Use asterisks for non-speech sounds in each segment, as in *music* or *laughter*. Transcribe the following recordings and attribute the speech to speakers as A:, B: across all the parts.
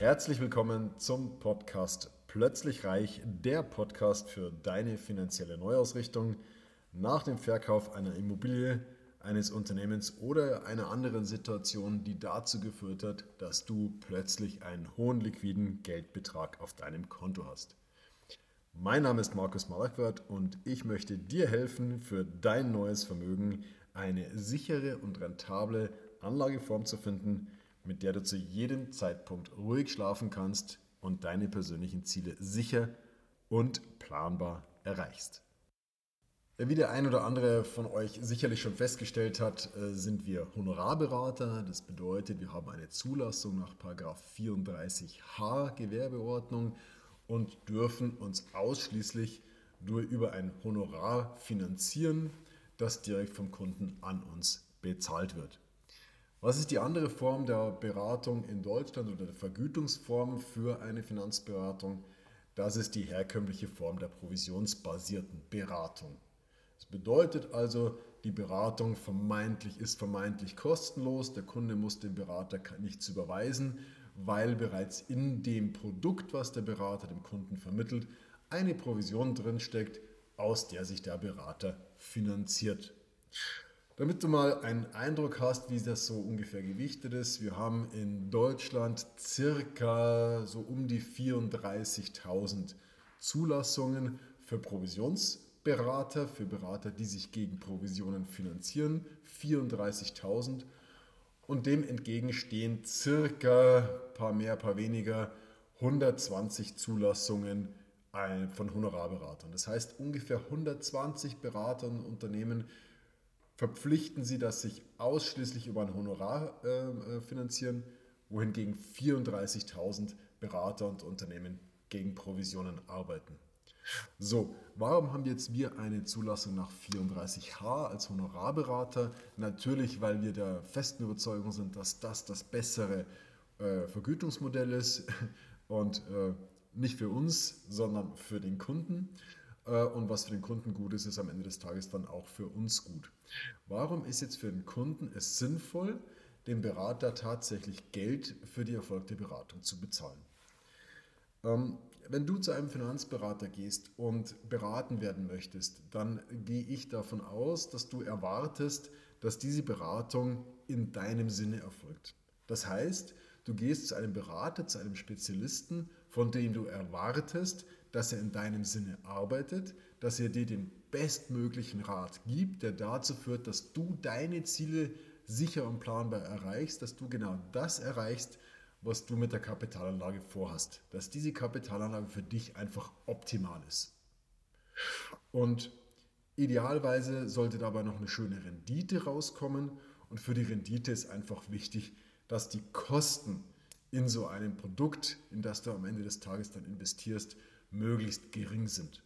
A: Herzlich willkommen zum Podcast Plötzlich Reich, der Podcast für deine finanzielle Neuausrichtung nach dem Verkauf einer Immobilie, eines Unternehmens oder einer anderen Situation, die dazu geführt hat, dass du plötzlich einen hohen liquiden Geldbetrag auf deinem Konto hast. Mein Name ist Markus Malakwart und ich möchte dir helfen, für dein neues Vermögen eine sichere und rentable Anlageform zu finden, mit der du zu jedem Zeitpunkt ruhig schlafen kannst und deine persönlichen Ziele sicher und planbar erreichst. Wie der ein oder andere von euch sicherlich schon festgestellt hat, äh, sind wir Honorarberater. Das bedeutet, wir haben eine Zulassung nach 34h Gewerbeordnung und dürfen uns ausschließlich nur über ein Honorar finanzieren, das direkt vom Kunden an uns bezahlt wird. Was ist die andere Form der Beratung in Deutschland oder der Vergütungsform für eine Finanzberatung? Das ist die herkömmliche Form der provisionsbasierten Beratung. Das bedeutet also, die Beratung vermeintlich ist vermeintlich kostenlos. Der Kunde muss dem Berater nichts überweisen, weil bereits in dem Produkt, was der Berater dem Kunden vermittelt, eine Provision drinsteckt, aus der sich der Berater finanziert. Damit du mal einen Eindruck hast, wie das so ungefähr gewichtet ist, wir haben in Deutschland circa so um die 34.000 Zulassungen für Provisionsberater, für Berater, die sich gegen Provisionen finanzieren, 34.000 und dem entgegen stehen circa, paar mehr, paar weniger, 120 Zulassungen von Honorarberatern. Das heißt, ungefähr 120 Berater und Unternehmen verpflichten sie, dass sich ausschließlich über ein Honorar äh, äh finanzieren, wohingegen 34.000 Berater und Unternehmen gegen Provisionen arbeiten. So, warum haben jetzt wir eine Zulassung nach 34h als Honorarberater? Natürlich, weil wir der festen Überzeugung sind, dass das das bessere äh, Vergütungsmodell ist *laughs* und äh, nicht für uns, sondern für den Kunden. Äh, und was für den Kunden gut ist, ist am Ende des Tages dann auch für uns gut. Warum ist jetzt für den Kunden es sinnvoll, dem Berater tatsächlich Geld für die erfolgte Beratung zu bezahlen? Ähm, wenn du zu einem Finanzberater gehst und beraten werden möchtest, dann gehe ich davon aus, dass du erwartest, dass diese Beratung in deinem Sinne erfolgt. Das heißt, du gehst zu einem Berater, zu einem Spezialisten, von dem du erwartest, dass er in deinem Sinne arbeitet, dass er dir den bestmöglichen Rat gibt, der dazu führt, dass du deine Ziele sicher und planbar erreichst, dass du genau das erreichst, was du mit der Kapitalanlage vorhast, dass diese Kapitalanlage für dich einfach optimal ist. Und idealerweise sollte dabei noch eine schöne Rendite rauskommen und für die Rendite ist einfach wichtig, dass die Kosten in so einem Produkt, in das du am Ende des Tages dann investierst, möglichst gering sind.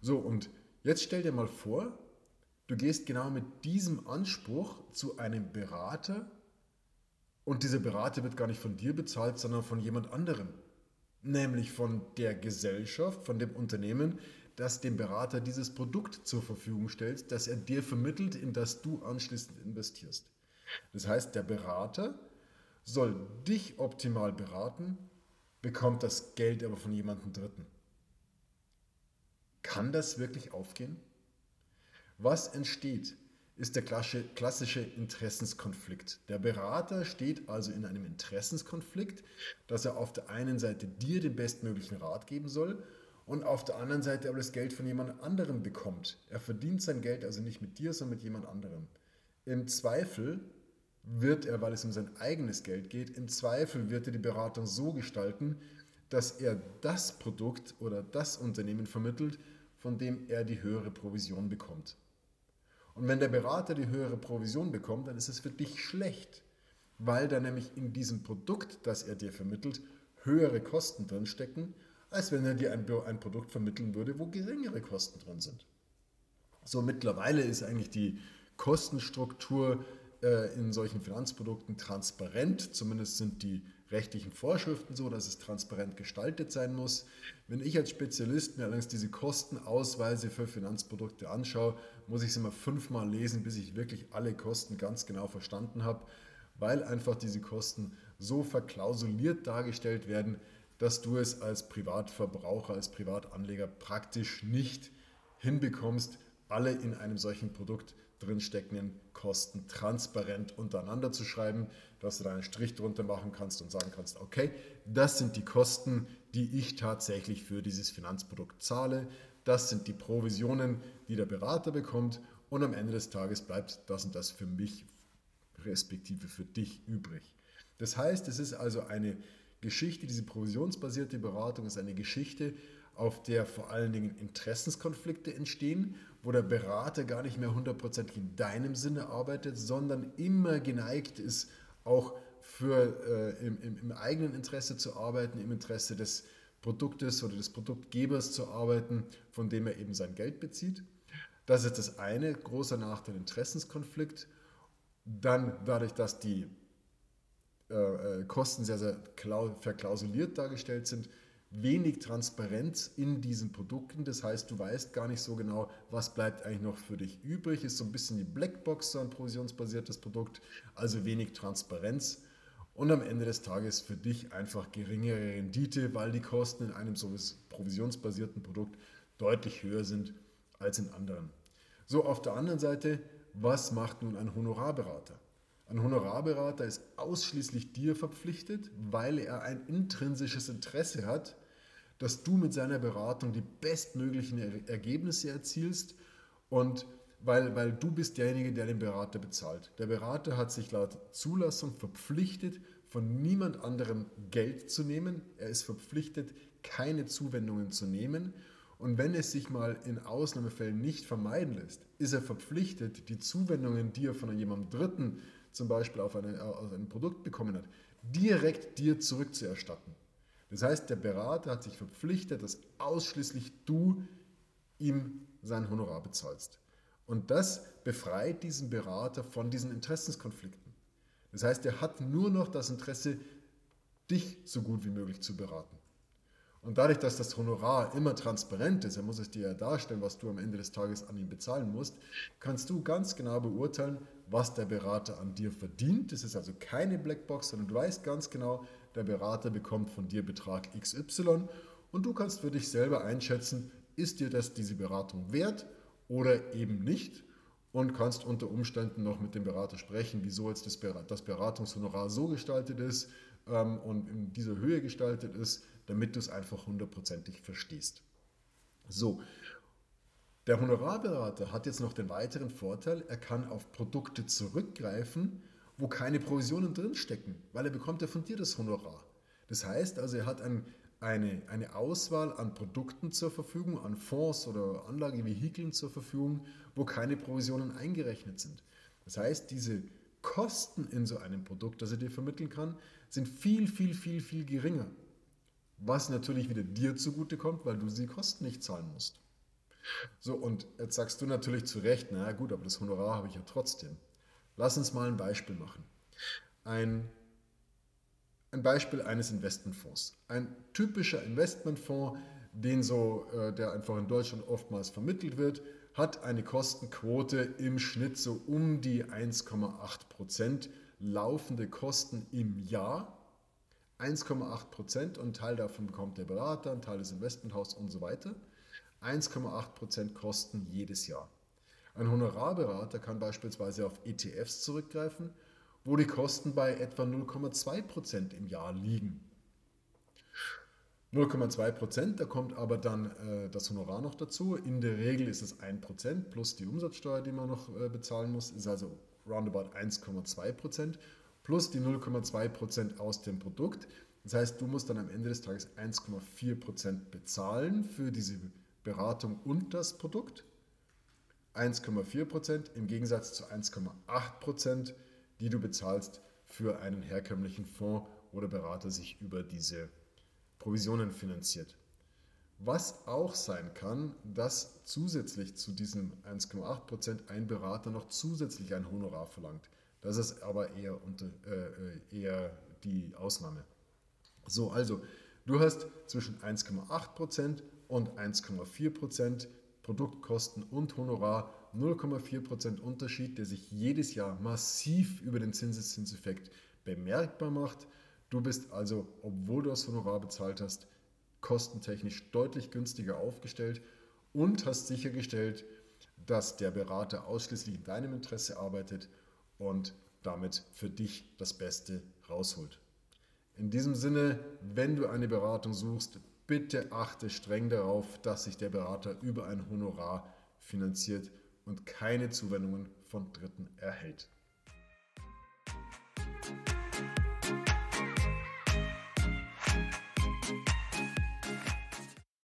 A: So, und jetzt stell dir mal vor, du gehst genau mit diesem Anspruch zu einem Berater und dieser Berater wird gar nicht von dir bezahlt, sondern von jemand anderem. Nämlich von der Gesellschaft, von dem Unternehmen, das dem Berater dieses Produkt zur Verfügung stellt, das er dir vermittelt, in das du anschließend investierst. Das heißt, der Berater soll dich optimal beraten, bekommt das Geld aber von jemandem Dritten. Kann das wirklich aufgehen? Was entsteht, ist der klassische Interessenskonflikt. Der Berater steht also in einem Interessenskonflikt, dass er auf der einen Seite dir den bestmöglichen Rat geben soll und auf der anderen Seite aber das Geld von jemand anderem bekommt. Er verdient sein Geld also nicht mit dir, sondern mit jemand anderem. Im Zweifel wird er, weil es um sein eigenes Geld geht, im Zweifel wird er die Beratung so gestalten, dass er das Produkt oder das Unternehmen vermittelt, von dem er die höhere Provision bekommt. Und wenn der Berater die höhere Provision bekommt, dann ist es für dich schlecht, weil da nämlich in diesem Produkt, das er dir vermittelt, höhere Kosten drinstecken, als wenn er dir ein, ein Produkt vermitteln würde, wo geringere Kosten drin sind. So mittlerweile ist eigentlich die Kostenstruktur äh, in solchen Finanzprodukten transparent. Zumindest sind die rechtlichen Vorschriften so, dass es transparent gestaltet sein muss. Wenn ich als Spezialist mir allerdings diese Kostenausweise für Finanzprodukte anschaue, muss ich sie mal fünfmal lesen, bis ich wirklich alle Kosten ganz genau verstanden habe, weil einfach diese Kosten so verklausuliert dargestellt werden, dass du es als Privatverbraucher, als Privatanleger praktisch nicht hinbekommst, alle in einem solchen Produkt drinsteckenden Kosten transparent untereinander zu schreiben, dass du da einen Strich drunter machen kannst und sagen kannst, okay, das sind die Kosten, die ich tatsächlich für dieses Finanzprodukt zahle, das sind die Provisionen, die der Berater bekommt und am Ende des Tages bleibt das und das für mich respektive für dich übrig. Das heißt, es ist also eine Geschichte, diese provisionsbasierte Beratung ist eine Geschichte, auf der vor allen Dingen Interessenskonflikte entstehen, wo der Berater gar nicht mehr hundertprozentig in deinem Sinne arbeitet, sondern immer geneigt ist, auch für, äh, im, im, im, eigenen Interesse zu arbeiten, im Interesse des Produktes oder des Produktgebers zu arbeiten, von dem er eben sein Geld bezieht. Das ist das eine, großer Nachteil, Interessenskonflikt. Dann dadurch, dass die äh, äh Kosten sehr, sehr verklausuliert dargestellt sind, wenig Transparenz in diesen Produkten. Das heißt, du weißt gar nicht so genau, was bleibt eigentlich noch für dich übrig. Ist so ein bisschen die Blackbox, so ein provisionsbasiertes Produkt, also wenig Transparenz. Und am Ende des Tages für dich einfach geringere Rendite, weil die Kosten in einem so provisionsbasierten Produkt deutlich höher sind als in anderen. So, auf der anderen Seite, was macht nun ein Honorarberater? Ein Honorarberater ist ausschließlich dir verpflichtet, weil er ein intrinsisches Interesse hat, dass du mit seiner Beratung die bestmöglichen Ergebnisse erzielst und weil, weil du bist derjenige, der den Berater bezahlt. Der Berater hat sich laut Zulassung verpflichtet, von niemand anderem Geld zu nehmen. Er ist verpflichtet, keine Zuwendungen zu nehmen. Und wenn es sich mal in Ausnahmefällen nicht vermeiden lässt, ist er verpflichtet, die Zuwendungen, die er von jemandem Dritten zum Beispiel auf, eine, auf ein Produkt bekommen hat, direkt dir zurückzuerstatten. Das heißt, der Berater hat sich verpflichtet, dass ausschließlich du ihm sein Honorar bezahlst. Und das befreit diesen Berater von diesen Interessenskonflikten. Das heißt, er hat nur noch das Interesse, dich so gut wie möglich zu beraten. Und dadurch, dass das Honorar immer transparent ist, er muss es dir ja darstellen, was du am Ende des Tages an ihn bezahlen musst, kannst du ganz genau beurteilen, was der Berater an dir verdient. Das ist also keine Blackbox, sondern du weißt ganz genau, der Berater bekommt von dir Betrag XY und du kannst für dich selber einschätzen, ist dir das diese Beratung wert oder eben nicht und kannst unter Umständen noch mit dem Berater sprechen, wieso jetzt das, Beratungshonorar so gestaltet ist ähm, und in dieser Höhe gestaltet ist, damit du es einfach hundertprozentig verstehst. So, der Honorarberater hat jetzt noch den weiteren Vorteil, er kann auf Produkte zurückgreifen, wo keine Provisionen drinstecken, weil er bekommt ja von dir das Honorar. Das heißt also, er hat ein, eine, eine Auswahl an Produkten zur Verfügung, an Fonds oder Anlagevehikeln zur Verfügung, wo keine Provisionen eingerechnet sind. Das heißt, diese Kosten in so einem Produkt, das er dir vermitteln kann, sind viel, viel, viel, viel geringer. Was natürlich wieder dir zugutekommt, weil du die Kosten nicht zahlen musst. So, und jetzt sagst du natürlich zu Recht, naja gut, aber das Honorar habe ich ja trotzdem. Lass uns mal ein Beispiel machen. Ein, ein Beispiel eines Investmentfonds. Ein typischer Investmentfonds, den so, äh, der einfach in Deutschland oftmals vermittelt wird, hat eine Kostenquote im Schnitt so um die 1,8 Prozent laufende Kosten im Jahr. 1,8 Prozent und ein Teil davon bekommt der Berater, ein Teil des Investmenthaus und so weiter. 1,8 Prozent Kosten jedes Jahr. Ein Honorarberater kann beispielsweise auf ETFs zurückgreifen, wo die Kosten bei etwa 0,2% im Jahr liegen. 0,2%, da kommt aber dann äh, das Honorar noch dazu. In der Regel ist es 1% plus die Umsatzsteuer, die man noch äh, bezahlen muss, ist also roundabout 1,2% plus die 0,2% aus dem Produkt. Das heißt, du musst dann am Ende des Tages 1,4% bezahlen für diese Beratung und das Produkt. 1,4% im Gegensatz zu 1,8% die du bezahlst für einen herkömmlichen Fonds, wo der Berater sich über diese Provisionen finanziert. Was auch sein kann, dass zusätzlich zu diesem 1,8% ein Berater noch zusätzlich ein Honorar verlangt. Das ist aber eher, unter, äh, eher die Ausnahme. So, also du hast zwischen 1,8% und 1,4 Produktkosten und Honorar 0,4% Unterschied, der sich jedes Jahr massiv über den Zinseszinseffekt bemerkbar macht. Du bist also, obwohl du das Honorar bezahlt hast, kostentechnisch deutlich günstiger aufgestellt und hast sichergestellt, dass der Berater ausschließlich in deinem Interesse arbeitet und damit für dich das Beste rausholt. In diesem Sinne, wenn du eine Beratung suchst, bitte achte streng darauf, dass sich der Berater über ein Honorar finanziert und keine Zuwendungen von Dritten erhält.